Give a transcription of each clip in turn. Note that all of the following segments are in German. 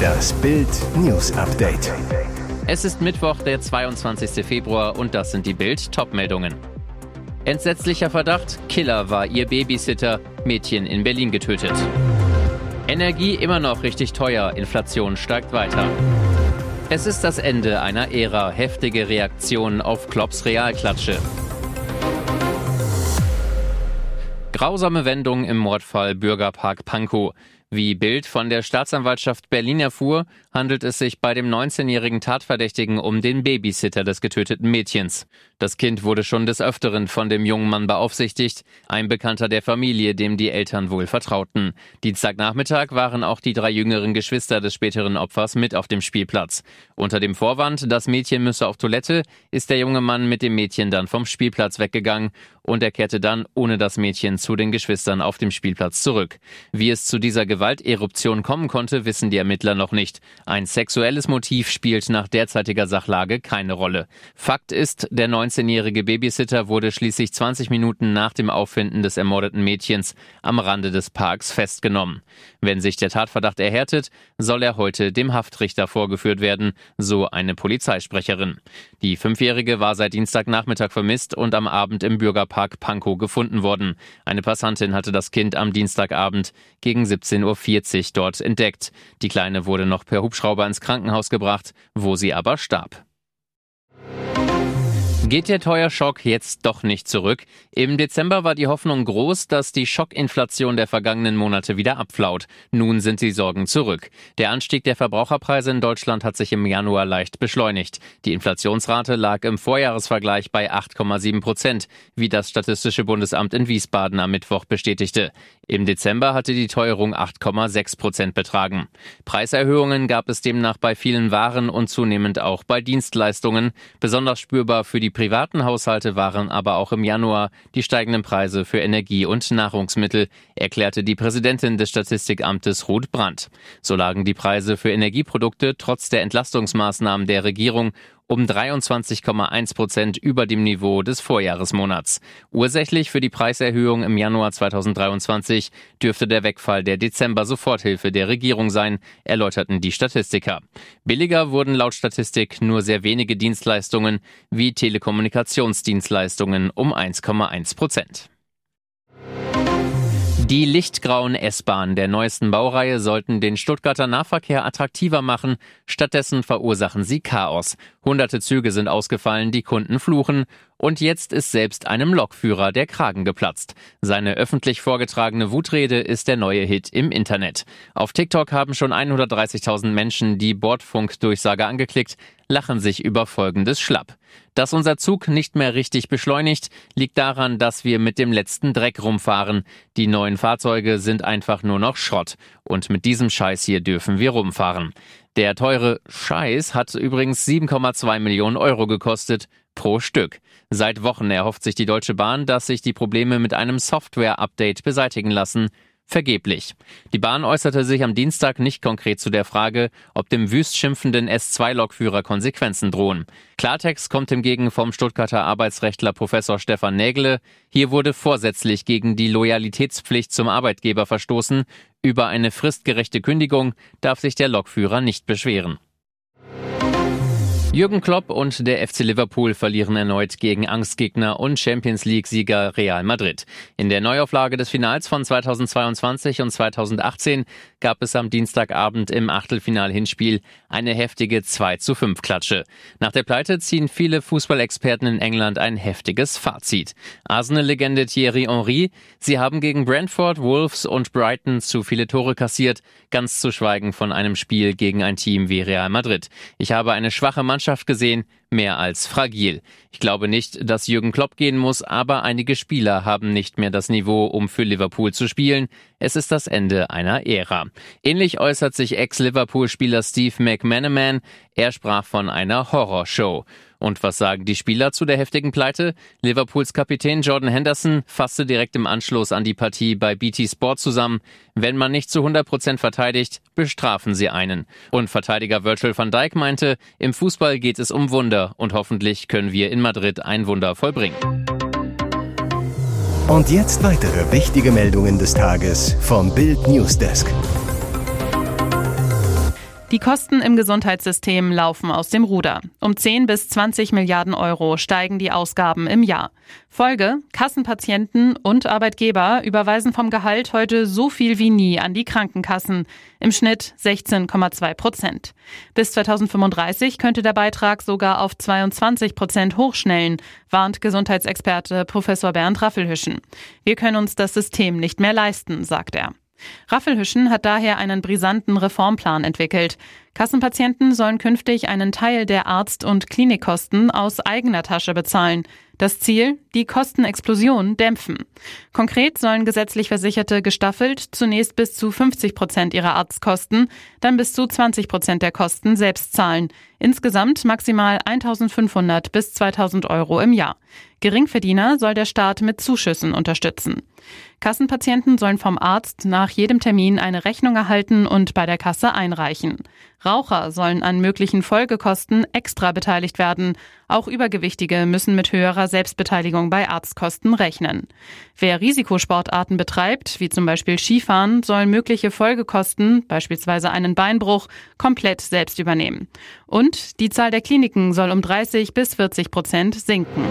Das Bild News Update. Es ist Mittwoch, der 22. Februar und das sind die Bild Topmeldungen. Entsetzlicher Verdacht, Killer war ihr Babysitter, Mädchen in Berlin getötet. Energie immer noch richtig teuer, Inflation steigt weiter. Es ist das Ende einer Ära, heftige Reaktionen auf Klopps Realklatsche. Grausame Wendung im Mordfall Bürgerpark Pankow. Wie Bild von der Staatsanwaltschaft Berlin erfuhr, handelt es sich bei dem 19-jährigen Tatverdächtigen um den Babysitter des getöteten Mädchens. Das Kind wurde schon des Öfteren von dem jungen Mann beaufsichtigt, ein Bekannter der Familie, dem die Eltern wohl vertrauten. Dienstagnachmittag waren auch die drei jüngeren Geschwister des späteren Opfers mit auf dem Spielplatz. Unter dem Vorwand, das Mädchen müsse auf Toilette, ist der junge Mann mit dem Mädchen dann vom Spielplatz weggegangen und er kehrte dann ohne das Mädchen zu den Geschwistern auf dem Spielplatz zurück. Wie es zu dieser Gewalteruption kommen konnte, wissen die Ermittler noch nicht. Ein sexuelles Motiv spielt nach derzeitiger Sachlage keine Rolle. Fakt ist, der 19-jährige Babysitter wurde schließlich 20 Minuten nach dem Auffinden des ermordeten Mädchens am Rande des Parks festgenommen. Wenn sich der Tatverdacht erhärtet, soll er heute dem Haftrichter vorgeführt werden, so eine Polizeisprecherin. Die Fünfjährige war seit Dienstagnachmittag vermisst und am Abend im Bürgerpark Pankow gefunden worden. Eine Passantin hatte das Kind am Dienstagabend gegen 17 Uhr 17.40 Uhr dort entdeckt. Die Kleine wurde noch per Hubschrauber ins Krankenhaus gebracht, wo sie aber starb. Geht der Teuerschock jetzt doch nicht zurück? Im Dezember war die Hoffnung groß, dass die Schockinflation der vergangenen Monate wieder abflaut. Nun sind die Sorgen zurück. Der Anstieg der Verbraucherpreise in Deutschland hat sich im Januar leicht beschleunigt. Die Inflationsrate lag im Vorjahresvergleich bei 8,7 Prozent, wie das Statistische Bundesamt in Wiesbaden am Mittwoch bestätigte. Im Dezember hatte die Teuerung 8,6 Prozent betragen. Preiserhöhungen gab es demnach bei vielen Waren und zunehmend auch bei Dienstleistungen. Besonders spürbar für die privaten Haushalte waren aber auch im Januar die steigenden Preise für Energie und Nahrungsmittel, erklärte die Präsidentin des Statistikamtes Ruth Brandt. So lagen die Preise für Energieprodukte trotz der Entlastungsmaßnahmen der Regierung um 23,1 Prozent über dem Niveau des Vorjahresmonats. Ursächlich für die Preiserhöhung im Januar 2023 dürfte der Wegfall der Dezember-Soforthilfe der Regierung sein, erläuterten die Statistiker. Billiger wurden laut Statistik nur sehr wenige Dienstleistungen wie Telekommunikationsdienstleistungen um 1,1 Prozent. Die lichtgrauen S-Bahnen der neuesten Baureihe sollten den Stuttgarter Nahverkehr attraktiver machen. Stattdessen verursachen sie Chaos. Hunderte Züge sind ausgefallen, die Kunden fluchen. Und jetzt ist selbst einem Lokführer der Kragen geplatzt. Seine öffentlich vorgetragene Wutrede ist der neue Hit im Internet. Auf TikTok haben schon 130.000 Menschen die Bordfunkdurchsage angeklickt, lachen sich über folgendes Schlapp. Dass unser Zug nicht mehr richtig beschleunigt, liegt daran, dass wir mit dem letzten Dreck rumfahren. Die neuen Fahrzeuge sind einfach nur noch Schrott. Und mit diesem Scheiß hier dürfen wir rumfahren. Der teure Scheiß hat übrigens 7,2 Millionen Euro gekostet pro Stück. Seit Wochen erhofft sich die Deutsche Bahn, dass sich die Probleme mit einem Software-Update beseitigen lassen. Vergeblich. Die Bahn äußerte sich am Dienstag nicht konkret zu der Frage, ob dem wüst schimpfenden S2-Lokführer Konsequenzen drohen. Klartext kommt hingegen vom Stuttgarter Arbeitsrechtler Professor Stefan Nägele. Hier wurde vorsätzlich gegen die Loyalitätspflicht zum Arbeitgeber verstoßen. Über eine fristgerechte Kündigung darf sich der Lokführer nicht beschweren. Jürgen Klopp und der FC Liverpool verlieren erneut gegen Angstgegner und Champions League-Sieger Real Madrid. In der Neuauflage des Finals von 2022 und 2018 gab es am Dienstagabend im Achtelfinal-Hinspiel eine heftige 2 zu 5 Klatsche. Nach der Pleite ziehen viele Fußballexperten in England ein heftiges Fazit. Arsenal-Legende Thierry Henry, sie haben gegen Brentford, Wolves und Brighton zu viele Tore kassiert, ganz zu schweigen von einem Spiel gegen ein Team wie Real Madrid. Ich habe eine schwache Mannschaft Mannschaft gesehen, mehr als fragil. Ich glaube nicht, dass Jürgen Klopp gehen muss, aber einige Spieler haben nicht mehr das Niveau, um für Liverpool zu spielen. Es ist das Ende einer Ära. Ähnlich äußert sich Ex-Liverpool-Spieler Steve McManaman. Er sprach von einer Horrorshow. Und was sagen die Spieler zu der heftigen Pleite? Liverpools Kapitän Jordan Henderson fasste direkt im Anschluss an die Partie bei BT Sport zusammen. Wenn man nicht zu 100 Prozent verteidigt, bestrafen sie einen. Und Verteidiger Virgil van Dijk meinte, im Fußball geht es um Wunder und hoffentlich können wir in Madrid ein Wunder vollbringen. Und jetzt weitere wichtige Meldungen des Tages vom Bild Newsdesk. Die Kosten im Gesundheitssystem laufen aus dem Ruder. Um 10 bis 20 Milliarden Euro steigen die Ausgaben im Jahr. Folge, Kassenpatienten und Arbeitgeber überweisen vom Gehalt heute so viel wie nie an die Krankenkassen. Im Schnitt 16,2 Prozent. Bis 2035 könnte der Beitrag sogar auf 22 Prozent hochschnellen, warnt Gesundheitsexperte Professor Bernd Raffelhüschen. Wir können uns das System nicht mehr leisten, sagt er. Raffelhüschen hat daher einen brisanten Reformplan entwickelt. Kassenpatienten sollen künftig einen Teil der Arzt- und Klinikkosten aus eigener Tasche bezahlen. Das Ziel? Die Kostenexplosion dämpfen. Konkret sollen gesetzlich Versicherte gestaffelt zunächst bis zu 50 Prozent ihrer Arztkosten, dann bis zu 20 Prozent der Kosten selbst zahlen. Insgesamt maximal 1500 bis 2000 Euro im Jahr. Geringverdiener soll der Staat mit Zuschüssen unterstützen. Kassenpatienten sollen vom Arzt nach jedem Termin eine Rechnung erhalten und bei der Kasse einreichen. Raucher sollen an möglichen Folgekosten extra beteiligt werden. Auch Übergewichtige müssen mit höherer Selbstbeteiligung bei Arztkosten rechnen. Wer Risikosportarten betreibt, wie zum Beispiel Skifahren, soll mögliche Folgekosten, beispielsweise einen Beinbruch, komplett selbst übernehmen. Und die Zahl der Kliniken soll um 30 bis 40 Prozent sinken.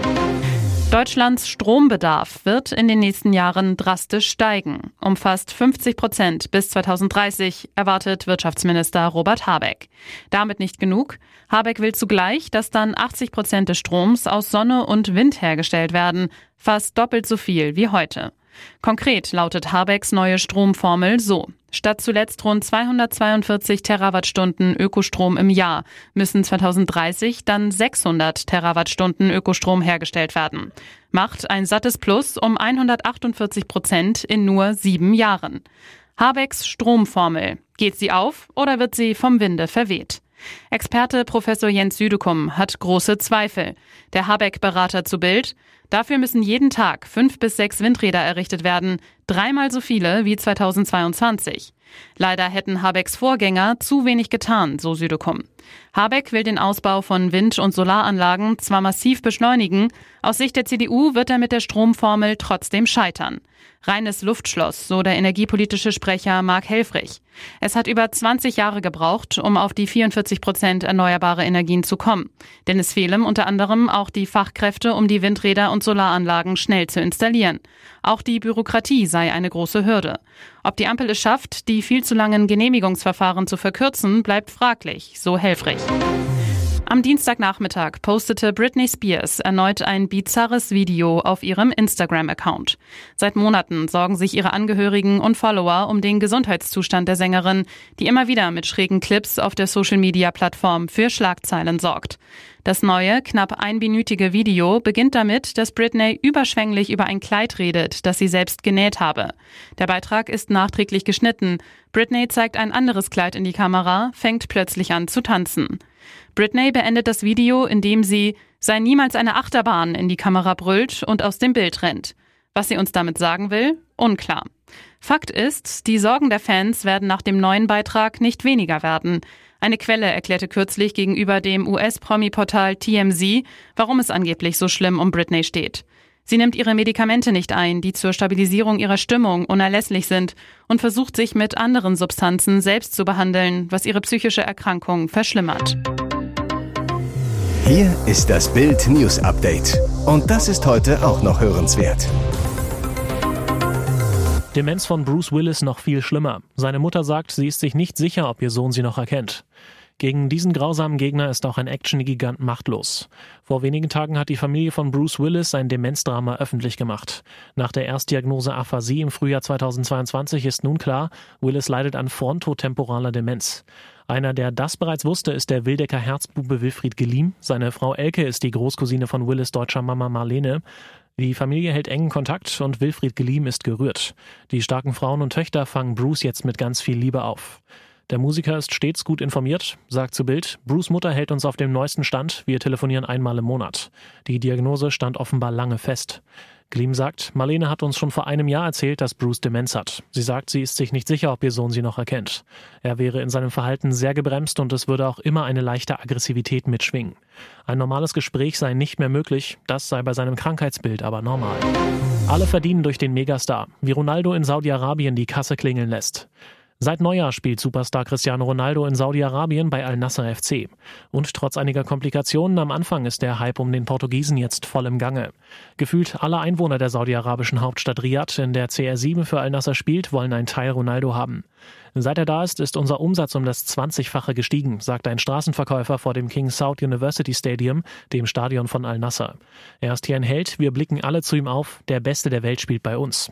Deutschlands Strombedarf wird in den nächsten Jahren drastisch steigen. Um fast 50 Prozent bis 2030 erwartet Wirtschaftsminister Robert Habeck. Damit nicht genug. Habeck will zugleich, dass dann 80 Prozent des Stroms aus Sonne und Wind hergestellt werden, fast doppelt so viel wie heute. Konkret lautet Habecks neue Stromformel so. Statt zuletzt rund 242 Terawattstunden Ökostrom im Jahr müssen 2030 dann 600 Terawattstunden Ökostrom hergestellt werden. Macht ein sattes Plus um 148 Prozent in nur sieben Jahren. Habecks Stromformel. Geht sie auf oder wird sie vom Winde verweht? Experte Professor Jens Südekum hat große Zweifel. Der Habeck-Berater zu Bild. Dafür müssen jeden Tag fünf bis sechs Windräder errichtet werden, dreimal so viele wie 2022. Leider hätten Habecks Vorgänger zu wenig getan, so Südekum. Habeck will den Ausbau von Wind- und Solaranlagen zwar massiv beschleunigen, aus Sicht der CDU wird er mit der Stromformel trotzdem scheitern. Reines Luftschloss, so der energiepolitische Sprecher Mark Helfrich. Es hat über 20 Jahre gebraucht, um auf die 44 Prozent erneuerbare Energien zu kommen. Denn es fehlen unter anderem auch die Fachkräfte, um die Windräder und Solaranlagen schnell zu installieren. Auch die Bürokratie sei eine große Hürde. Ob die Ampel es schafft, die viel zu langen Genehmigungsverfahren zu verkürzen, bleibt fraglich, so Helfrich. Am Dienstagnachmittag postete Britney Spears erneut ein bizarres Video auf ihrem Instagram-Account. Seit Monaten sorgen sich ihre Angehörigen und Follower um den Gesundheitszustand der Sängerin, die immer wieder mit schrägen Clips auf der Social-Media-Plattform für Schlagzeilen sorgt. Das neue, knapp einminütige Video beginnt damit, dass Britney überschwänglich über ein Kleid redet, das sie selbst genäht habe. Der Beitrag ist nachträglich geschnitten. Britney zeigt ein anderes Kleid in die Kamera, fängt plötzlich an zu tanzen. Britney beendet das Video, indem sie sei niemals eine Achterbahn in die Kamera brüllt und aus dem Bild rennt. Was sie uns damit sagen will, unklar. Fakt ist, die Sorgen der Fans werden nach dem neuen Beitrag nicht weniger werden. Eine Quelle erklärte kürzlich gegenüber dem US-Promi-Portal TMZ, warum es angeblich so schlimm um Britney steht. Sie nimmt ihre Medikamente nicht ein, die zur Stabilisierung ihrer Stimmung unerlässlich sind, und versucht sich mit anderen Substanzen selbst zu behandeln, was ihre psychische Erkrankung verschlimmert. Hier ist das Bild News Update. Und das ist heute auch noch hörenswert. Demenz von Bruce Willis noch viel schlimmer. Seine Mutter sagt, sie ist sich nicht sicher, ob ihr Sohn sie noch erkennt. Gegen diesen grausamen Gegner ist auch ein Action-Gigant machtlos. Vor wenigen Tagen hat die Familie von Bruce Willis sein Demenzdrama öffentlich gemacht. Nach der Erstdiagnose Aphasie im Frühjahr 2022 ist nun klar, Willis leidet an frontotemporaler Demenz. Einer, der das bereits wusste, ist der Wildecker Herzbube Wilfried Geliem. Seine Frau Elke ist die Großcousine von Willis deutscher Mama Marlene. Die Familie hält engen Kontakt und Wilfried Geliem ist gerührt. Die starken Frauen und Töchter fangen Bruce jetzt mit ganz viel Liebe auf. Der Musiker ist stets gut informiert, sagt zu Bild, Bruce Mutter hält uns auf dem neuesten Stand, wir telefonieren einmal im Monat. Die Diagnose stand offenbar lange fest. Gleam sagt, Marlene hat uns schon vor einem Jahr erzählt, dass Bruce Demenz hat. Sie sagt, sie ist sich nicht sicher, ob ihr Sohn sie noch erkennt. Er wäre in seinem Verhalten sehr gebremst und es würde auch immer eine leichte Aggressivität mitschwingen. Ein normales Gespräch sei nicht mehr möglich, das sei bei seinem Krankheitsbild aber normal. Alle verdienen durch den Megastar, wie Ronaldo in Saudi-Arabien die Kasse klingeln lässt. Seit Neujahr spielt Superstar Cristiano Ronaldo in Saudi-Arabien bei Al-Nasser FC. Und trotz einiger Komplikationen am Anfang ist der Hype um den Portugiesen jetzt voll im Gange. Gefühlt alle Einwohner der saudi-arabischen Hauptstadt Riyadh, in der CR7 für Al-Nasser spielt, wollen einen Teil Ronaldo haben. Seit er da ist, ist unser Umsatz um das 20-fache gestiegen, sagt ein Straßenverkäufer vor dem King Saud University Stadium, dem Stadion von Al-Nasser. Er ist hier ein Held, wir blicken alle zu ihm auf, der Beste der Welt spielt bei uns.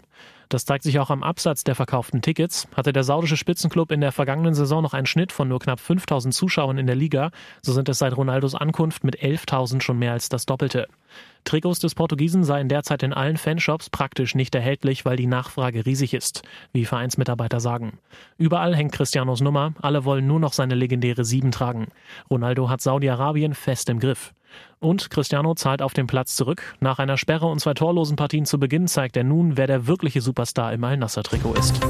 Das zeigt sich auch am Absatz der verkauften Tickets. Hatte der saudische Spitzenclub in der vergangenen Saison noch einen Schnitt von nur knapp 5000 Zuschauern in der Liga, so sind es seit Ronaldos Ankunft mit 11.000 schon mehr als das Doppelte. Trikots des Portugiesen seien derzeit in allen Fanshops praktisch nicht erhältlich, weil die Nachfrage riesig ist, wie Vereinsmitarbeiter sagen. Überall hängt Cristianos Nummer, alle wollen nur noch seine legendäre Sieben tragen. Ronaldo hat Saudi-Arabien fest im Griff. Und Cristiano zahlt auf den Platz zurück. Nach einer Sperre und zwei torlosen Partien zu Beginn zeigt er nun, wer der wirkliche Superstar im Al-Nassr-Trikot ist.